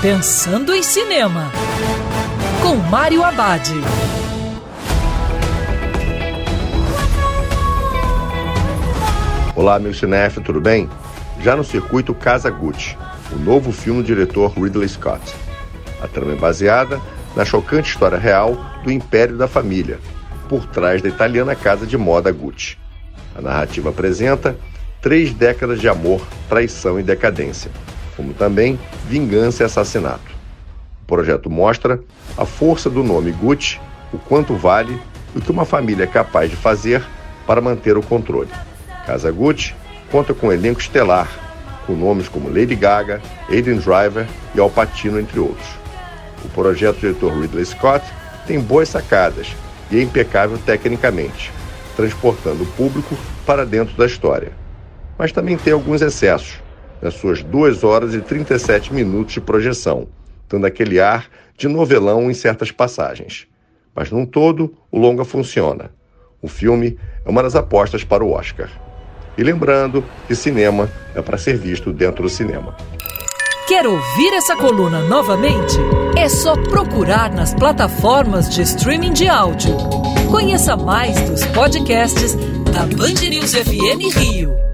Pensando em Cinema, com Mário Abad. Olá, meu cinef, tudo bem? Já no circuito Casa Gucci, o novo filme do diretor Ridley Scott. A trama é baseada na chocante história real do Império da Família, por trás da italiana casa de moda Gucci. A narrativa apresenta três décadas de amor, traição e decadência, como também vingança e assassinato. O projeto mostra a força do nome Gucci, o quanto vale e o que uma família é capaz de fazer para manter o controle. Casa Gucci conta com um elenco estelar, com nomes como Lady Gaga, Aiden Driver e Al Pacino, entre outros. O projeto do diretor Ridley Scott tem boas sacadas e é impecável tecnicamente, transportando o público para dentro da história. Mas também tem alguns excessos, nas suas 2 horas e 37 minutos de projeção, dando aquele ar de novelão em certas passagens. Mas num todo, o longa funciona. O filme é uma das apostas para o Oscar. E lembrando que cinema é para ser visto dentro do cinema. Quer ouvir essa coluna novamente? É só procurar nas plataformas de streaming de áudio. Conheça mais dos podcasts da Band News FM Rio.